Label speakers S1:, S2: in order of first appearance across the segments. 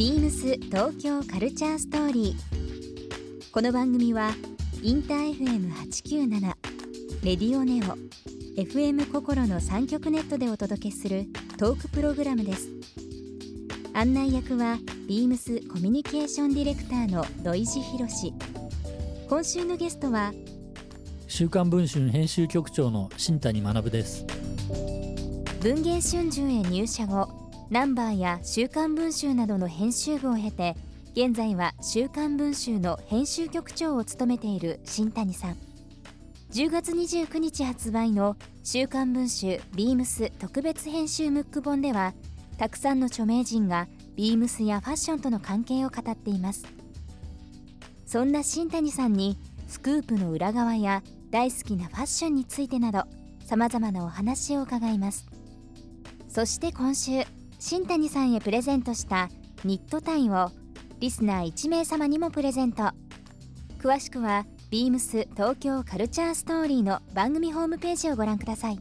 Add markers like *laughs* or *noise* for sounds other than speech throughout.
S1: ビームス東京カルチャーストーリー。この番組はインター FM897 レディオネオ FM 心の三極ネットでお届けするトークプログラムです。案内役はビームスコミュニケーションディレクターの土井博志。今週のゲストは
S2: 週刊文春編集局長の新谷学です
S1: 文藝春秋へ入社後ナンバーや週刊文春などの編集部を経て現在は週刊文春の編集局長を務めている新谷さん。10月29日発売の週刊文春ビームス特別編集ムック本ではたくさんの著名人がビームスやファッションとの関係を語っています。そんな新谷さんにスクープの裏側や大好きなファッションについてなどさまざまなお話を伺います。そして今週新谷さんへプレゼントしたニットタイをリスナー1名様にもプレゼント詳しくはビームス東京カルチャーストーリーの番組ホームページをご覧ください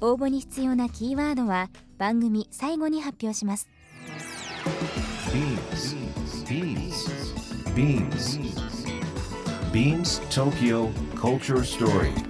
S1: 応募に必要なキーワードは番組最後に発表します
S3: Beams. Beams. Beams Tokyo Culture Story.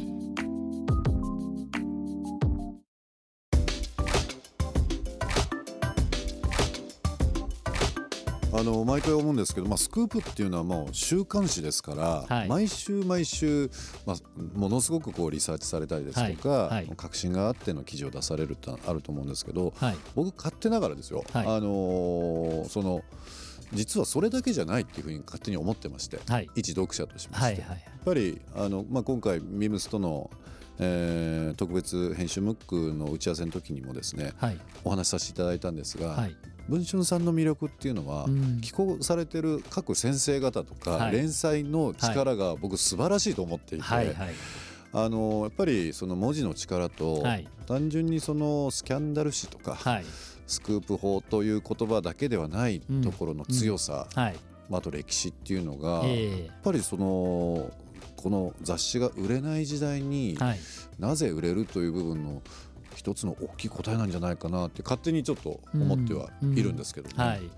S4: あの毎回思うんですけど、まあ、スクープっていうのはもう週刊誌ですから、
S2: はい。
S4: 毎週毎週、まあ、ものすごくこうリサーチされたりですとか、
S2: はい。はい。
S4: 確信があっての記事を出されるってあると思うんですけど
S2: はい。
S4: 僕勝手ながらですよ、
S2: はい。
S4: あのーその実はそれだけじゃないっていうふうに勝手に思ってまして、
S2: はい。
S4: 一読者としまして、
S2: はいはい
S4: やっぱりあの、まあ、今回ミムスとの、えー特別編集ムックの打ち合わせの時にもですね
S2: はい。
S4: お話しさせていただいたんですが、
S2: はい。
S4: 文春さんの魅力っていうのは、
S2: うん。
S4: 寄稿されてる各先生方とか、
S2: はい。
S4: 連載の力が僕素晴らしいと思っていて、
S2: はいはい。
S4: あのやっぱりその文字の力と、
S2: はい。
S4: 単純にそのスキャンダル誌とか、
S2: はい
S4: スクープ法という言葉だけではないところの強さ、
S2: はい。
S4: まあ、あと歴史っていうのが、
S2: え
S4: やっぱりそのこの雑誌が売れない時代に、なぜ売れるという部分の一つの大きい答えなんじゃないかなって勝手にちょっと思ってはいるんですけどね。
S2: はい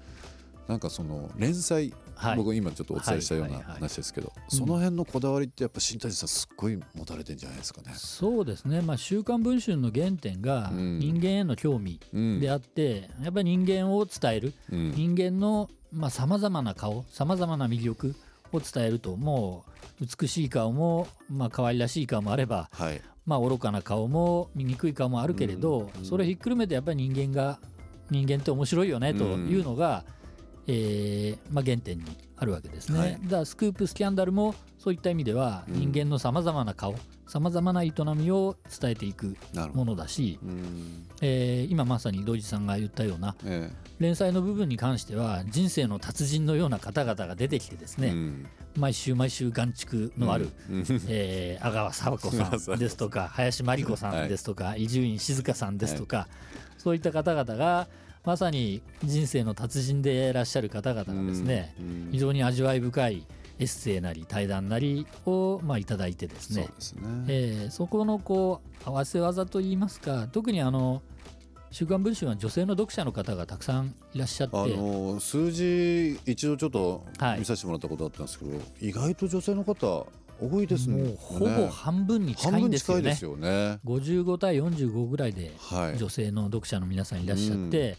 S4: なんかその連載、
S2: はい。
S4: 僕今ちょっとお伝えしたような話ですけど、その辺のこだわりってやっぱ新谷さんすっごい持たれてんじゃないですかね。
S2: そうですね、まあ、週刊文春の原点が
S4: うん。
S2: 人間への興味
S4: うん。
S2: であって、やっぱり人間を伝える、
S4: うん。
S2: 人間のさまざ、まな顔さまざまな魅力を伝えるともう美しい顔も、まあ可愛らしい顔もあれば、
S4: はい。
S2: まあ、愚かな顔も醜い顔もあるけれど、
S4: うん。
S2: それひっくるめてやっぱり人間が人間って面白いよねというのが、えーまあ、原点にあるわけですね、
S4: はい。
S2: だからスクープスキャンダルもそういった意味では
S4: うん。
S2: 人間のさまざまな顔さまざまな営みを伝えていくも。のだし、
S4: うん。
S2: えー今まさに土井さんが言ったような
S4: え
S2: 連載の部分に関しては人生の達人のような方々が出てきてですね、
S4: えうん。
S2: 毎週毎週眼蓄のある、
S4: うん。
S2: えー阿川佐和子さん *laughs* ですとか林真理子さんですとか伊集院静香さんですとか、そういった方々がまさに人生の達人でいらっしゃる方々がですね、
S4: うん
S2: 非常に味わい深いエッセイなり対談なりをまあいただいてですね
S4: そ。
S2: えーそこのこう合わせ技といいますか特にあの「週刊文春」は女性の読者の方がたくさんいらっしゃって
S4: あの数字一度ちょっと
S2: はい
S4: 見させてもらったことあったんですけど、意外と女性の方多いですね。
S2: もうほぼ半分に近いんですよね
S4: す。よね。
S2: 55対45ぐらいで
S4: はい。
S2: 女性の読者の皆さんいらっしゃって、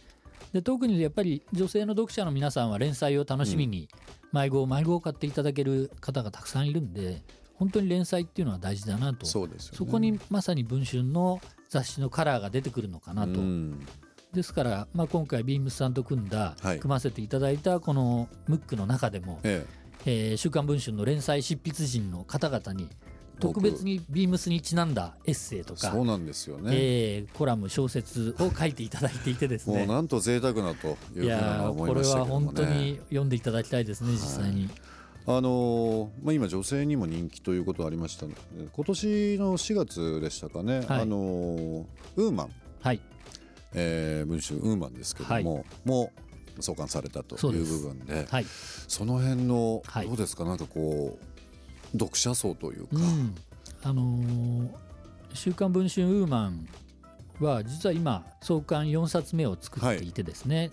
S2: で特にやっぱり女性の読者の皆さんは連載を楽しみに毎号毎号買っていただける方がたくさんいるんで本当に連載っていうのは大事だなと。
S4: そうですよね。
S2: そこにまさに文春の雑誌のカラーが出てくるのかなと、
S4: うん。
S2: ですから、まあ、今回ビームスさんと組んだ、
S4: はい。
S2: 組ませていただいたこのムックの中でも、
S4: え。
S2: えー週刊文春の連載執筆陣の方々に特別にビームスにちなんだエッセイとか
S4: そうなんですよね。
S2: えーコラム小説を書いていただいていてですね。*laughs*
S4: もうなんと贅沢なというふう
S2: いや
S4: な
S2: ーこれ
S4: 思いましたけどもね。
S2: は本当に読んでいただきたいですね実際に、
S4: あのーまあ、今女性にも人気ということがありましたので今年の4月でしたかね、
S2: はい。
S4: あのーウーマン、
S2: はい。
S4: えー文春ウーマンですけども、もう創刊されたという部分で
S2: はい、
S4: その辺の
S2: はい。
S4: どうですか、なんかこう読者層というか、
S2: うん、あのー週刊文春ウーマンは実は今創刊4冊目を作っていてですね、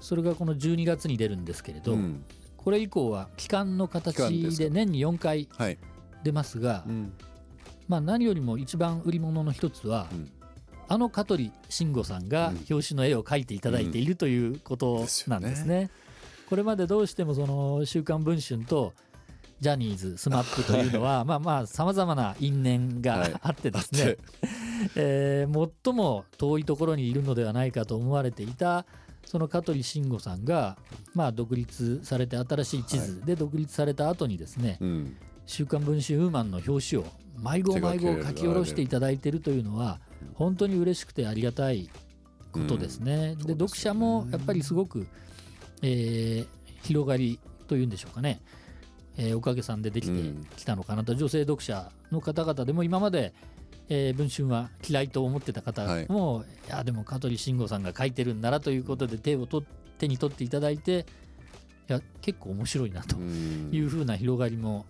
S2: それがこの12月に出るんですけれど、
S4: うん。
S2: これ以降は期間の形で年に4回
S4: はい、
S2: 出ますが、
S4: うん。
S2: まあ、何よりも一番売り物の一つは、
S4: うん。
S2: あの香取慎吾さんが
S4: うん。
S2: 表紙の絵を描いていただいているということなんですね。これまでどうしてもその「週刊文春」とジャニーズ SMAP というのはまあまあさまざまな因縁が
S4: はい。
S2: あってですね、
S4: で
S2: えー最も遠いところにいるのではないかと思われていたその香取慎吾さんがまあ独立されて新しい地図で独立された後にですね、
S4: うん。
S2: 週刊文春ウーマンの表紙を迷子迷子書き下ろしていただいているというのは本当に嬉しくてありがたいことですね。で読者もやっぱりすごく、えー広がりというんでしょうかね、えーおかげさんでできて
S4: うん。
S2: きたのかなと、女性読者の方々でも今まで、えー文春は嫌いと思ってた方も、い、やでも香取慎吾さんが書いてるんならということで手をと手に取っていただいていや結構面白いなと
S4: うん。
S2: いうふうな広がりも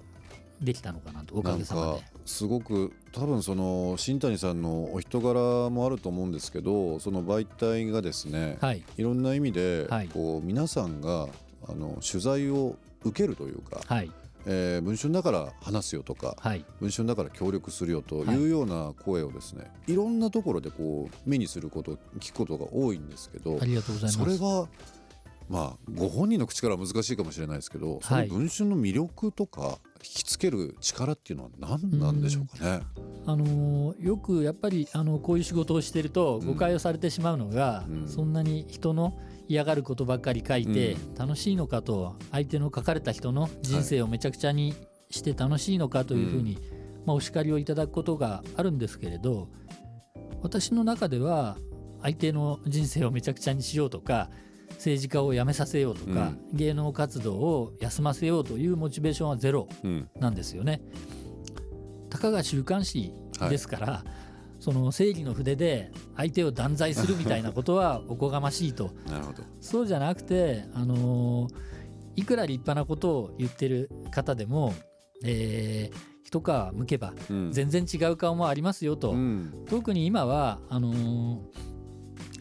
S2: できたのかなとおかげさまで。
S4: か。すごく多分その新谷さんのお人柄もあると思うんですけどその媒体がですね、
S2: はい、
S4: いろんな意味で
S2: はい。
S4: こう皆さんがあの取材を受けるというか、
S2: はい、
S4: えー文春だから話すよとか
S2: はい、
S4: 文春だから協力するよと
S2: はい。
S4: いうような声をですね、い、ろんなところでこう目にすること聞くことが多いんですけど
S2: ありがとうございます。
S4: それがまあご本人の口からは難しいかもしれないですけど、その文春の魅力とか引きつける力っていうのは何なんでしょうかね？
S2: あのーよくやっぱりあのこういう仕事をしてると
S4: うん。
S2: 誤解をされてしまうのが、
S4: うん。
S2: そんなに人の嫌がることばっかり書いて
S4: うん。
S2: 楽しいのかと相手の書かれた人の人生をめちゃくちゃにして楽しいのかというふうに、まあ、お叱りをいただくことがあるんですけれど私の中では相手の人生をめちゃくちゃにしようとか政治家を辞めさせようとか、芸能活動を休ませようというモチベーションはゼロ
S4: うん。
S2: なんですよね。たかが週刊誌ですから、その正義の筆で相手を断罪するみたいなことは *laughs* おこがましいと。
S4: なるほど。
S2: そうじゃなくて、あのーいくら立派なことを言ってる方でも、えー一皮むけば
S4: うん。
S2: 全然違う顔もありますよと、
S4: うん。
S2: 特に今はあのー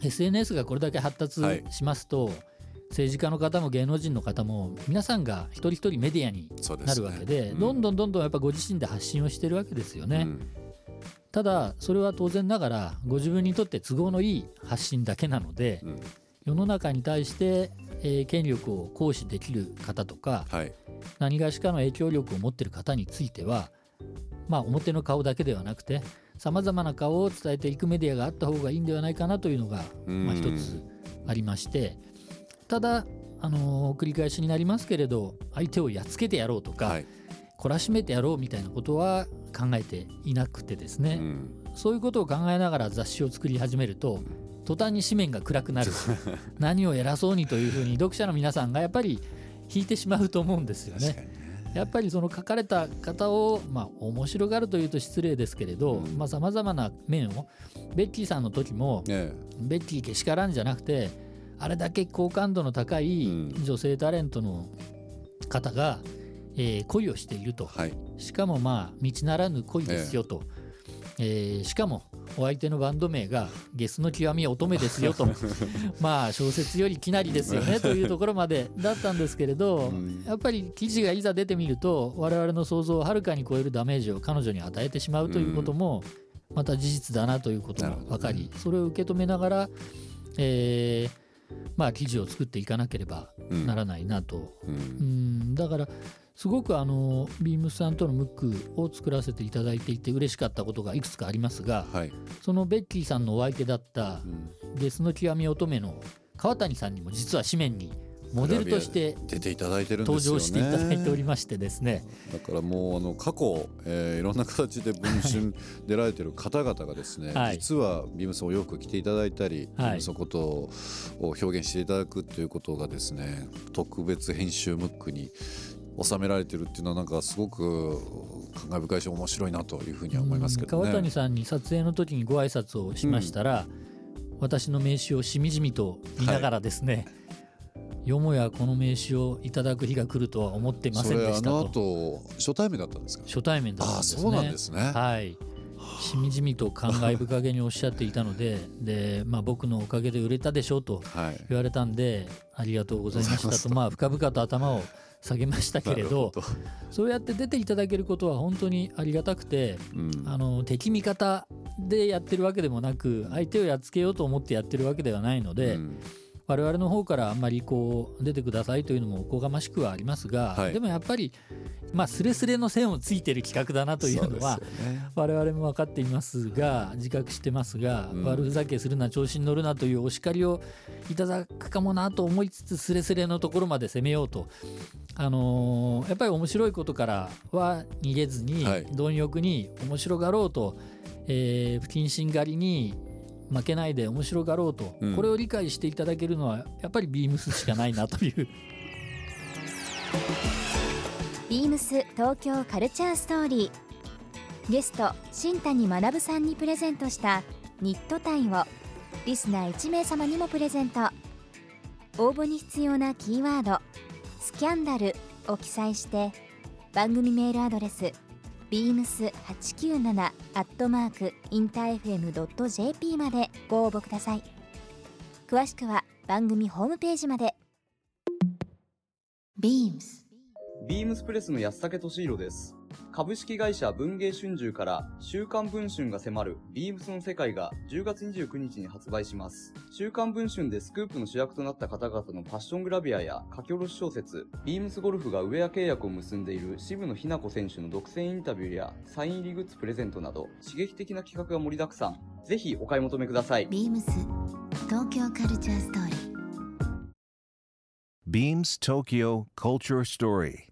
S2: SNS がこれだけ発達
S4: はい。
S2: しますと、政治家の方も芸能人の方も皆さんが一人一人メディアになるわけで、
S4: うん。
S2: どんどんどんどんやっぱご自身で発信をしてるわけですよね。
S4: うん。
S2: ただそれは当然ながらご自分にとって都合のいい発信だけなので、
S4: うん。
S2: 世の中に対して、えー権力を行使できる方とか
S4: はい。
S2: 何がしかの影響力を持っている方についてはまあ表の顔だけではなくてさまざまな顔を伝えていくメディアがあった方がいいんではないかなというのが、
S4: うん。
S2: まあ、一つありまして。ただ、あのー繰り返しになりますけれど相手をやっつけてやろうとか、
S4: はい。
S2: 懲らしめてやろうみたいなことは考えていなくてですね、
S4: うん。
S2: そういうことを考えながら雑誌を作り始めると途端に紙面が暗くなる。*laughs* 何を偉そうにというふうに読者の皆さんがやっぱり引いてしまうと思うんですよ
S4: ね。
S2: やっぱりその書かれた方をまあ面白がるというと失礼ですけれど
S4: うん。
S2: さまざ、まな面をベッキーさんの時も
S4: ね
S2: ベッキーけしからんじゃなくてあれだけ好感度の高い
S4: うん。
S2: 女性タレントの方が、えー恋をしていると。
S4: はい。
S2: しかもまあ道ならぬ恋ですよと、えーしかもお相手のバンド名がゲスの極み乙女ですよと。*laughs* まあ小説よりきなりですよね *laughs* というところまでだったんですけれど、
S4: うん。
S2: やっぱり記事がいざ出てみると我々の想像をはるかに超えるダメージを彼女に与えてしまうということもまた事実だなということも分かり、それを受け止めながら、えーまあ記事を作っていかなければ
S4: うん。
S2: ならないなと。
S4: うん。
S2: うん。だからすごくあのビームスさんとのムックを作らせていただいていて嬉しかったことがいくつかありますが
S4: はい。
S2: そのベッキーさんのお相手だった
S4: うん。
S2: ゲスの極み乙女の川谷さんにも実は紙面にモデルとして
S4: 出ていただいてるんで
S2: 登
S4: すよね。
S2: 場していただいておりましてですね。
S4: だからもうあの過去、えーいろんな形で文春 *laughs* 出られてる方々がですね、
S2: はい。
S4: 実はビームスお洋服着ていただいたり、
S2: はい。
S4: ビームスのことを表現していただくということがですね特別編集ムックに収められてるっていうのはなんかすごく感慨深いし面白いなというふうには思いますけどね。
S2: 川谷さんに撮影の時にご挨拶をしましたら、うん、私の名刺をしみじみと見ながらですね、はい、よもやこの名刺をいただく日が来るとは思ってませんでしたと。
S4: あの後初対面だったんですか？
S2: 初対面だったんですね。
S4: そうなんですね。
S2: はい。しみじみと感慨深げにおっしゃっていたのでで、まあ、僕のおかげで売れたでしょうと言われたんで、はい、ありがとうございましたとまあ深々と頭を下げましたけれどそうやって出ていただけることは本当にありがたくて、うん、あの敵味方でやってるわけでもなく相手をやっつけようと思ってやってるわけではないので。うん我々の方からあんまりこう出てくださいというのもおこがましくはありますが、はい、でもやっぱりまあスレスレの線をついてる企画だなというのは我々も分かっていますが自覚してますが、悪ふざけするな調子に乗るなというお叱りをいただくかもなと思いつつスレスレのところまで攻めようと、あのやっぱり面白いことからは逃げずに貪欲に面白がろうと、え不謹慎狩りに負けないで面白がろうと、うん、これを理解していただけるのはやっぱりビームスしかないなという。
S1: ビームス東京カルチャーストーリー。ゲスト新谷学さんにプレゼントしたニットタイをリスナー1名様にもプレゼント。応募に必要なキーワード「スキャンダル」を記載して番組メールアドレス beams897 アットマークインター FM.jp までご応募ください。詳しくは番組ホームページまで。
S5: beams
S6: ビームスプレスの安武俊弘です。株式会社文芸春秋から週刊文春が迫るビームスの世界が10月29日に発売します。週刊文春でスクープの主役となった方々のファッショングラビアや書き下ろし小説、ビームスゴルフがウェア契約を結んでいる渋野日向子選手の独占インタビューやサイン入りグッズプレゼントなど刺激的な企画が盛りだくさん。ぜひお買い求めください。
S5: ビームス東京カルチャーストーリー。
S3: Beams Tokyo Culture Story